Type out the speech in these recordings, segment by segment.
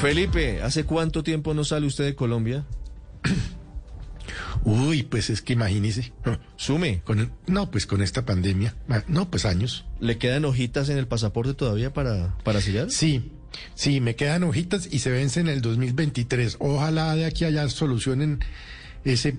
Felipe, ¿hace cuánto tiempo no sale usted de Colombia? Uy, pues es que imagínese. Sume. Con el- no, pues con esta pandemia. No, pues años. ¿Le quedan hojitas en el pasaporte todavía para, para sellar? Sí, sí, me quedan hojitas y se vencen en el 2023. Ojalá de aquí a allá solucionen ese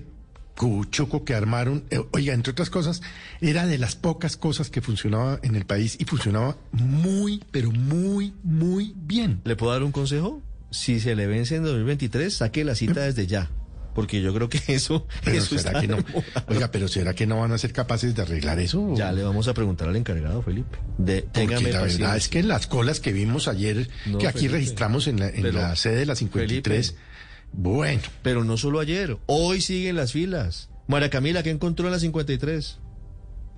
cuchuco que armaron. Eh, Oiga, entre otras cosas, era de las pocas cosas que funcionaba en el país y funcionaba muy, pero muy, muy bien. ¿Le puedo dar un consejo? Si se le vence en 2023, saque la cita desde ya. Porque yo creo que eso, Pero eso ¿será está que no? Oiga, pero ¿será que no van a ser capaces de arreglar eso? Ya le vamos a preguntar al encargado, Felipe. De, Porque la verdad paciencia. es que las colas que vimos ayer, No, que aquí Felipe. registramos en la, en Pero, la sede de la 53, Felipe. bueno, Pero no solo ayer, hoy siguen las filas. María Camila, ¿qué encontró en la 53?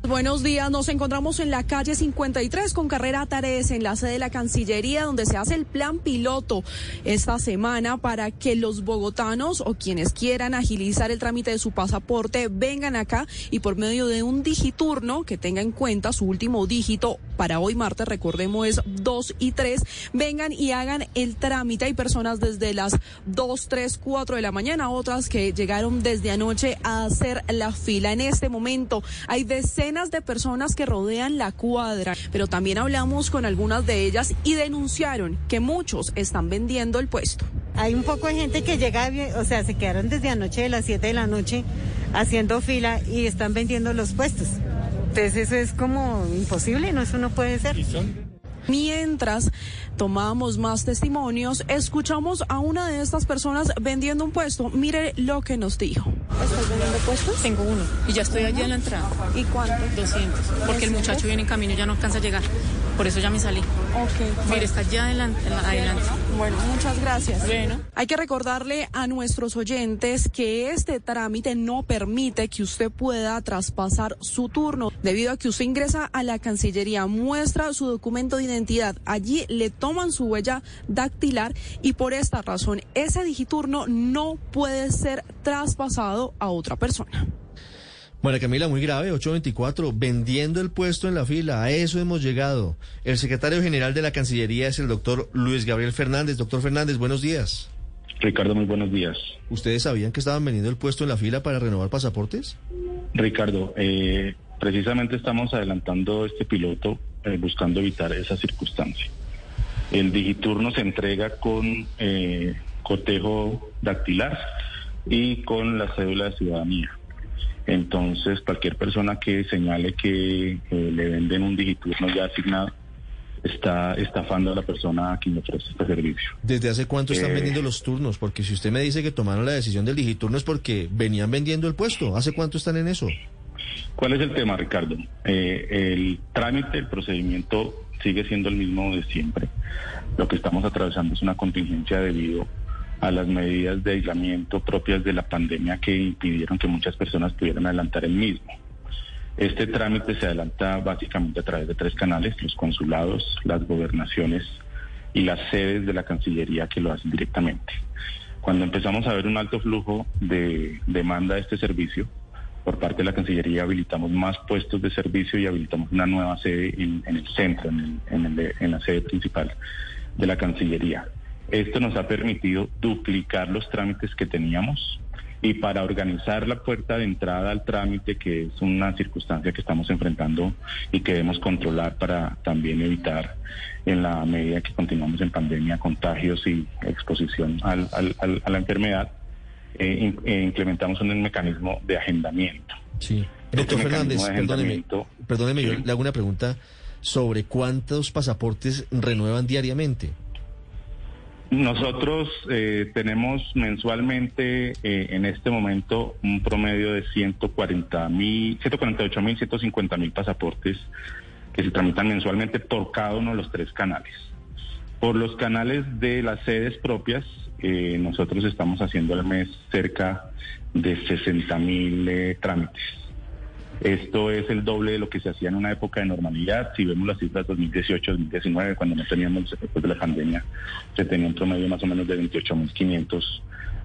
Buenos días, nos encontramos en la calle 53 con carrera Tares en la sede de la Cancillería donde se hace el plan piloto esta semana para que los bogotanos o quienes quieran agilizar el trámite de su pasaporte vengan acá y por medio de un digiturno que tenga en cuenta su último dígito para hoy martes, recordemos es 2 y 3, vengan y hagan el trámite. Hay personas desde las 2, 3, 4 de la mañana, otras que llegaron desde anoche a hacer la fila. En este momento hay decenas de personas que rodean la cuadra, pero también hablamos con algunas de ellas y denunciaron que muchos están vendiendo el puesto. Hay un poco de gente que llega, o sea, se quedaron desde anoche de las 7 de la noche haciendo fila y están vendiendo los puestos. Entonces eso es como imposible, no, eso no puede ser. Mientras tomamos más testimonios, escuchamos a una de estas personas vendiendo un puesto. Mire lo que nos dijo. ¿Estás vendiendo puestos? Tengo uno y ya estoy allí en la entrada. ¿Y cuánto? 200. Porque el muchacho viene en camino y ya no alcanza a llegar. Por eso ya me salí. Ok. Mire, está allá adelante. adelante. Bueno, muchas gracias. Bueno. Hay que recordarle a nuestros oyentes que este trámite no permite que usted pueda traspasar su turno, debido a que usted ingresa a la Cancillería, muestra su documento de identidad, allí le toman su huella dactilar y por esta razón ese digiturno no puede ser traspasado a otra persona. María Camila, muy grave, 824, vendiendo el puesto en la fila. A eso hemos llegado. El secretario general de la Cancillería es el doctor Luis Gabriel Fernández. Doctor Fernández, buenos días. Ricardo, muy buenos días. ¿Ustedes sabían que estaban vendiendo el puesto en la fila para renovar pasaportes? Ricardo, eh, precisamente estamos adelantando este piloto eh, buscando evitar esa circunstancia. El digiturno se entrega con eh, cotejo dactilar y con la cédula de ciudadanía. Entonces, cualquier persona que señale que eh, le venden un digiturno ya asignado está estafando a la persona a quien le ofrece este servicio. ¿Desde hace cuánto están Eh. vendiendo los turnos? Porque si usted me dice que tomaron la decisión del digiturno es porque venían vendiendo el puesto. ¿Hace cuánto están en eso? ¿Cuál es el tema, Ricardo? Eh, el trámite, el procedimiento sigue siendo el mismo de siempre. Lo que estamos atravesando es una contingencia debido a las medidas de aislamiento propias de la pandemia que impidieron que muchas personas pudieran adelantar el mismo. Este trámite se adelanta básicamente a través de tres canales, los consulados, las gobernaciones y las sedes de la Cancillería que lo hacen directamente. Cuando empezamos a ver un alto flujo de demanda de este servicio, por parte de la Cancillería habilitamos más puestos de servicio y habilitamos una nueva sede en, el centro, en la sede principal de la Cancillería. Esto nos ha permitido duplicar los trámites que teníamos y para organizar la puerta de entrada al trámite, que es una circunstancia que estamos enfrentando y que debemos controlar para también evitar, en la medida que continuamos en pandemia, contagios y exposición al- al- al- a la enfermedad, eh, in- eh, implementamos un mecanismo de agendamiento. Sí. Este Doctor Fernández, perdóneme, perdóneme, yo le hago una pregunta sobre cuántos pasaportes renuevan diariamente. Nosotros eh, tenemos mensualmente eh, en este momento un promedio de 140 mil, 148 mil, 150 mil pasaportes que se tramitan mensualmente por cada uno de los tres canales. Por los canales de las sedes propias, eh, nosotros estamos haciendo al mes cerca de 60 mil eh, trámites. Esto es el doble de lo que se hacía en una época de normalidad. Si vemos las cifras 2018-2019, cuando no teníamos después de la pandemia, se tenía un promedio más o menos de 28.500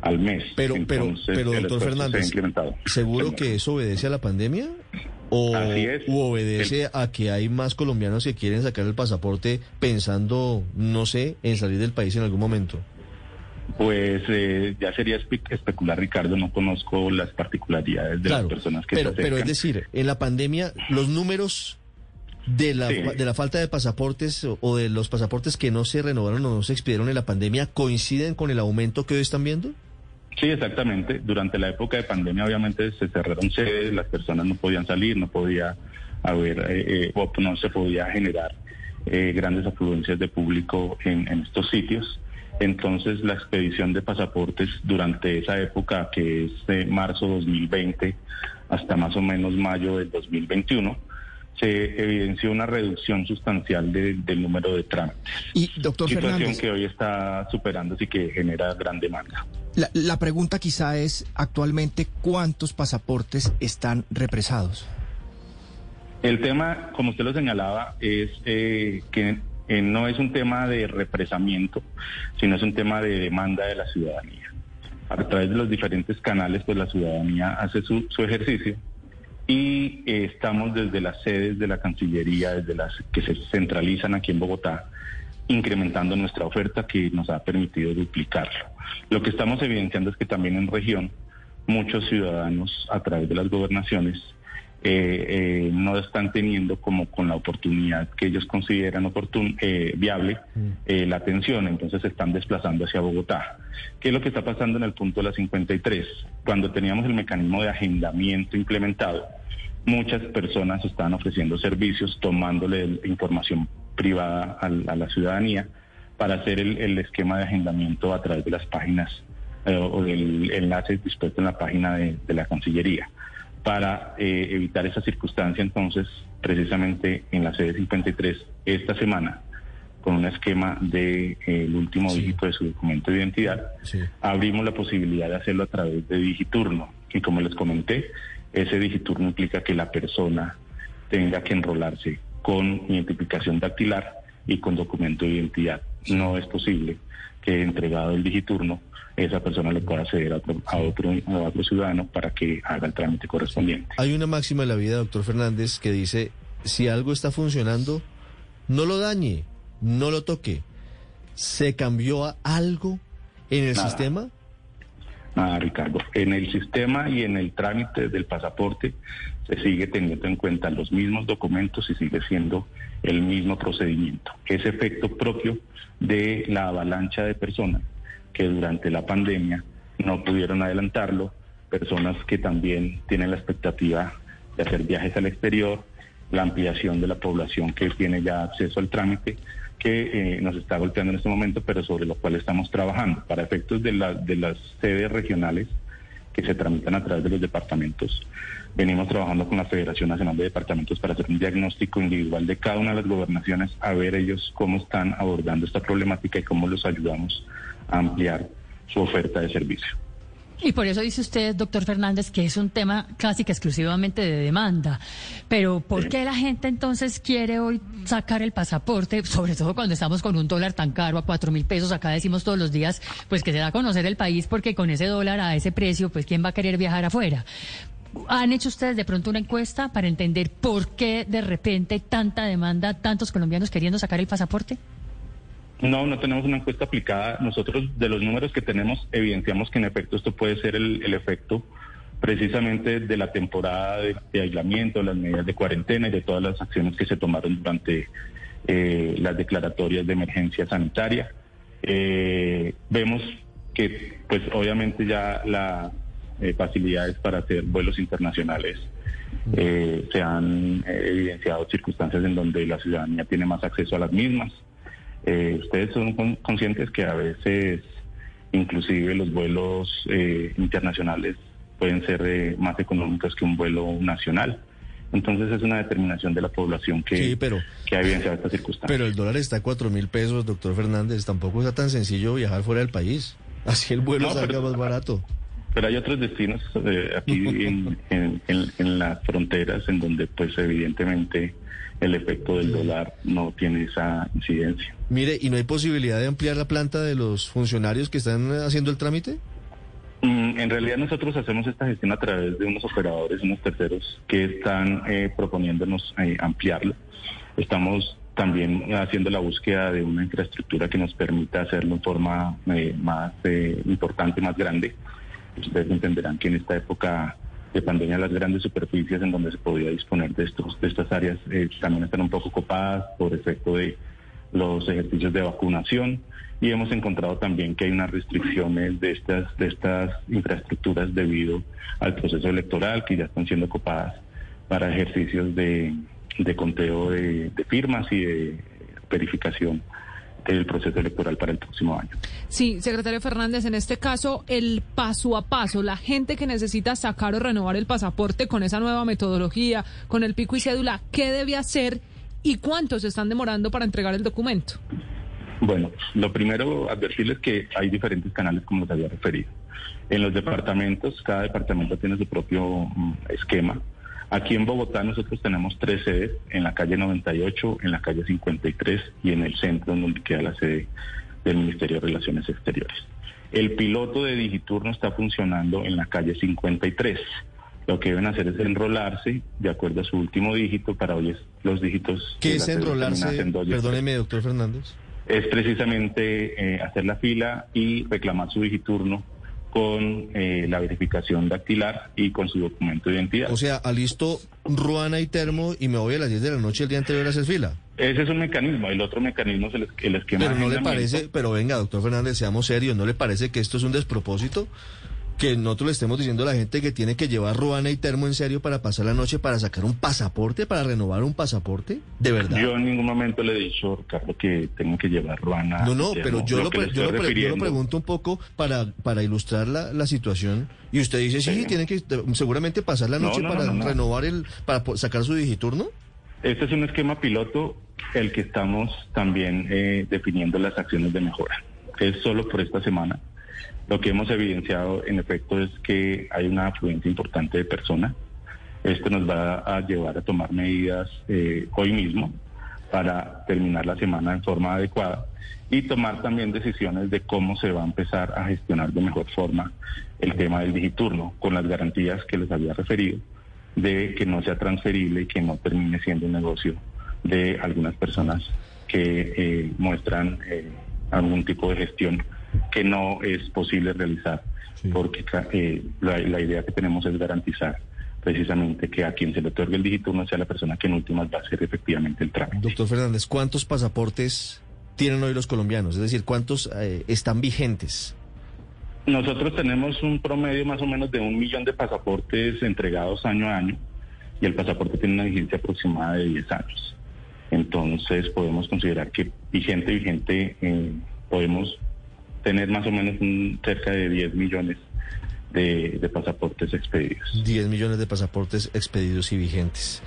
al mes. Pero, pero, Entonces, pero, el doctor se Fernández, incrementado. ¿seguro que eso obedece a la pandemia? ¿O Así es. u obedece a que hay más colombianos que quieren sacar el pasaporte pensando, no sé, en salir del país en algún momento? Pues eh, ya sería especular, Ricardo, no conozco las particularidades de las personas que pero, se Pero es decir, en la pandemia, los números de la, de la falta de pasaportes o de los pasaportes que no se renovaron o no se expidieron en la pandemia coinciden con el aumento que hoy están viendo? Sí, exactamente. Durante la época de pandemia obviamente se cerraron sedes, las personas no podían salir, no podía haber, eh, eh, no se podía generar eh, grandes afluencias de público en, en estos sitios. Entonces la expedición de pasaportes durante esa época, que es de marzo 2020 hasta más o menos mayo del 2021, se evidenció una reducción sustancial del número de trámites. Y, doctor Situación que hoy está superando y que genera gran demanda. La, la, pregunta quizá es, actualmente, ¿cuántos pasaportes están represados? El tema, como usted lo señalaba, es eh, que eh, no es un tema de represamiento, sino es un tema de demanda de la ciudadanía. A través de los diferentes canales, pues la ciudadanía hace su, su ejercicio y eh, estamos desde las sedes de la Cancillería, desde las que se centralizan aquí en Bogotá, incrementando nuestra oferta que nos ha permitido duplicarlo. Lo que estamos evidenciando es que también en región muchos ciudadanos a través de las gobernaciones eh, eh, no están teniendo como con la oportunidad que ellos consideran oportun eh, viable mm. la atención, entonces se están desplazando hacia Bogotá. ¿Qué es lo que está pasando en el punto de la 53? Cuando teníamos el mecanismo de agendamiento implementado, muchas personas están ofreciendo servicios, tomándole información privada a, la ciudadanía para hacer el, esquema de agendamiento a través de las páginas o del enlace dispuesto en la página de la Cancillería para eh, evitar esa circunstancia, entonces, precisamente en la sede 53, esta semana, con un esquema del de, eh, último dígito de su documento de identidad, abrimos la posibilidad de hacerlo a través de Digiturno. Y como les comenté, ese Digiturno implica que la persona tenga que enrolarse con identificación dactilar y con documento de identidad. No es posible que entregado el Digiturno esa persona le pueda acceder a otro, a otro, ciudadano para que haga el trámite correspondiente. Hay una máxima en la vida, doctor Fernández, que dice, si algo está funcionando, no lo dañe, no lo toque. ¿Se cambió algo en el sistema? Nada, Ricardo. En el sistema y en el trámite del pasaporte se sigue teniendo en cuenta los mismos documentos y sigue siendo el mismo procedimiento. Ese efecto propio de la avalancha de personas que durante la pandemia no pudieron adelantarlo, personas que también tienen la expectativa de hacer viajes al exterior, la ampliación de la población que tiene ya acceso al trámite, que eh, nos está golpeando en este momento, pero sobre lo cual estamos trabajando. Para efectos de, la, de las sedes regionales que se tramitan a través de los departamentos, venimos trabajando con la Federación Nacional de Departamentos para hacer un diagnóstico individual de cada una de las gobernaciones, a ver ellos cómo están abordando esta problemática y cómo los ayudamos ampliar su oferta de servicio. Y por eso dice usted, doctor Fernández, que es un tema casi que exclusivamente de demanda. Pero ¿por qué la gente entonces quiere hoy sacar el pasaporte? Sobre todo cuando estamos con un dólar tan caro a cuatro mil pesos. Acá decimos todos los días, pues que se da a conocer el país porque con ese dólar a ese precio, pues ¿quién va a querer viajar afuera? ¿Han hecho ustedes de pronto una encuesta para entender por qué de repente tanta demanda, tantos colombianos queriendo sacar el pasaporte? No, no tenemos una encuesta aplicada. Nosotros, de los números que tenemos, evidenciamos que en efecto esto puede ser el, efecto precisamente de la temporada de, aislamiento, las medidas de cuarentena y de todas las acciones que se tomaron durante eh, las declaratorias de emergencia sanitaria. Eh, vemos que, pues obviamente ya las eh, facilidades para hacer vuelos internacionales se han evidenciado circunstancias en donde la ciudadanía tiene más acceso a las mismas. Eh, ustedes son conscientes que a veces inclusive los vuelos eh, internacionales pueden ser eh, más económicos que un vuelo nacional. Entonces es una determinación de la población que, que ha evidenciado esta circunstancia. Pero el dólar está a cuatro mil pesos, doctor Fernández. Tampoco está tan sencillo viajar fuera del país. Así el vuelo salga más barato. Pero hay otros destinos aquí en, en, las fronteras en donde pues evidentemente el efecto del dólar no tiene esa incidencia. Mire, ¿y no hay posibilidad de ampliar la planta de los funcionarios que están haciendo el trámite? Mm, en realidad nosotros hacemos esta gestión a través de unos operadores, unos terceros que están eh, proponiéndonos eh, ampliarlo. Estamos también haciendo la búsqueda de una infraestructura que nos permita hacerlo en forma eh, más eh, importante, más grande. Ustedes entenderán que en esta época de pandemia las grandes superficies en donde se podía disponer de estos de estas áreas eh, también están un poco copadas por efecto de los ejercicios de vacunación. Y hemos encontrado también que hay unas restricciones de estas de estas infraestructuras debido al proceso electoral que ya están siendo copadas para ejercicios de, conteo de firmas y de verificación del proceso electoral para el próximo año. Sí, secretario Fernández, en este caso, el paso a paso, la gente que necesita sacar o renovar el pasaporte con esa nueva metodología, con el pico y cédula, ¿qué debe hacer y cuántos están demorando para entregar el documento? Bueno, lo primero, advertirles que hay diferentes canales, como les había referido. En los departamentos, cada departamento tiene su propio mm, esquema. Aquí en Bogotá nosotros tenemos tres sedes, en la calle 98, en la calle 53 y en el centro donde queda la sede del Ministerio de Relaciones Exteriores. El piloto de Digiturno está funcionando en la calle 53. Lo que deben hacer es enrolarse de acuerdo a su último dígito para hoy es los dígitos. ¿Qué es enrolarse? en. Perdóneme, doctor Fernández. Es precisamente eh, hacer la fila y reclamar su digiturno con eh, la verificación dactilar y con su documento de identidad. O sea, alisto ruana y termo y me voy a las 10 de la noche el día anterior a hacer fila. Ese es un mecanismo. El otro mecanismo es el, el esquema Pero no le parece, pero venga, doctor Fernández, seamos serios, ¿no le parece que esto es un despropósito? Que nosotros le estemos diciendo a la gente que tiene que llevar ruana y termo en serio para pasar la noche, para sacar un pasaporte, para renovar un pasaporte, ¿de verdad? Yo en ningún momento le he dicho, Ricardo, que tengo que llevar ruana. No, no, pero yo lo, yo, lo yo lo pregunto un poco para, para ilustrar la, la situación. Y usted dice, sí, Sí. tiene que seguramente pasar la No, noche no, para no, no, no. renovar el, para sacar su digiturno. Este es un esquema piloto, el que estamos también eh, definiendo las acciones de mejora. Es solo por esta semana. Lo que hemos evidenciado, en efecto, es que hay una afluencia importante de personas. Esto nos va a llevar a tomar medidas eh, hoy mismo para terminar la semana en forma adecuada y tomar también decisiones de cómo se va a empezar a gestionar de mejor forma el tema del digiturno, con las garantías que les había referido de que no sea transferible y que no termine siendo un negocio de algunas personas que eh, muestran eh, algún tipo de gestión que no es posible realizar, Sí. porque eh, la, la idea que tenemos es garantizar precisamente que a quien se le otorgue el digiturno sea la persona que en últimas va a hacer efectivamente el trámite. Doctor Fernández, ¿cuántos pasaportes tienen hoy los colombianos? Es decir, ¿cuántos eh, están vigentes? Nosotros tenemos un promedio más o menos de un millón de pasaportes entregados año a año y el pasaporte tiene una vigencia aproximada de 10 años. Entonces podemos considerar que vigente, vigente, eh, podemos tener más o menos un, cerca de 10 millones de, de pasaportes expedidos. 10 millones de pasaportes expedidos y vigentes.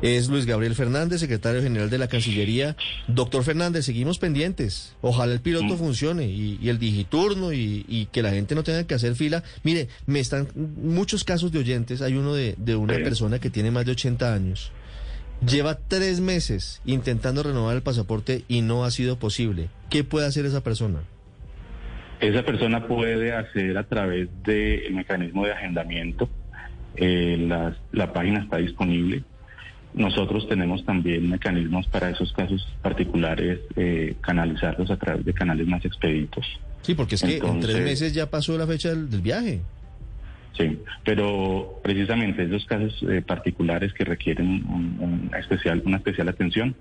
Es Luis Gabriel Fernández, secretario general de la Cancillería. Doctor Fernández, seguimos pendientes. Ojalá el piloto Mm. funcione y, y el digiturno y, y que la gente no tenga que hacer fila. Mire, me están muchos casos de oyentes. Hay uno de, de una persona que tiene más de 80 años. Lleva tres meses intentando renovar el pasaporte y no ha sido posible. ¿Qué puede hacer esa persona? Esa persona puede acceder a través del mecanismo de agendamiento. Eh, las- la página está disponible. Nosotros tenemos también mecanismos para esos casos particulares, eh, canalizarlos a través de canales más expeditos. Sí, porque es que en tres meses ya pasó la fecha del, del viaje. Sí, pero precisamente esos casos eh, particulares que requieren un- un especial, una especial atención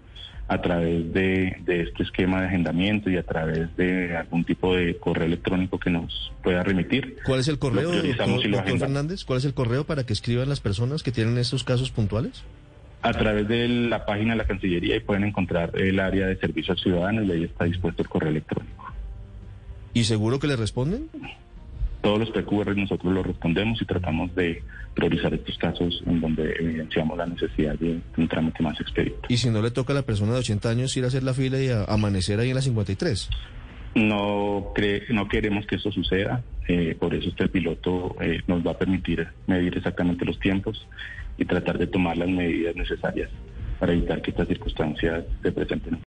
a través de, de este esquema de agendamiento y a través de algún tipo de correo electrónico que nos pueda remitir. ¿Cuál es el correo, Lo doctor, lo. Fernández? ¿Cuál es el correo para que escriban las personas que tienen estos casos puntuales? A través de la página de la Cancillería y pueden encontrar el área de servicio al ciudadano y ahí está dispuesto el correo electrónico. ¿Y seguro que le responden? Todos los PQR nosotros los respondemos y tratamos de priorizar estos casos en donde evidenciamos la necesidad de un trámite más expedito. Y si no le toca a la persona de 80 años ir a hacer la fila y a- amanecer ahí en la 53. No, cre- no queremos que esto suceda, eh, por eso este piloto eh, nos va a permitir medir exactamente los tiempos y tratar de tomar las medidas necesarias para evitar que estas circunstancias se presenten.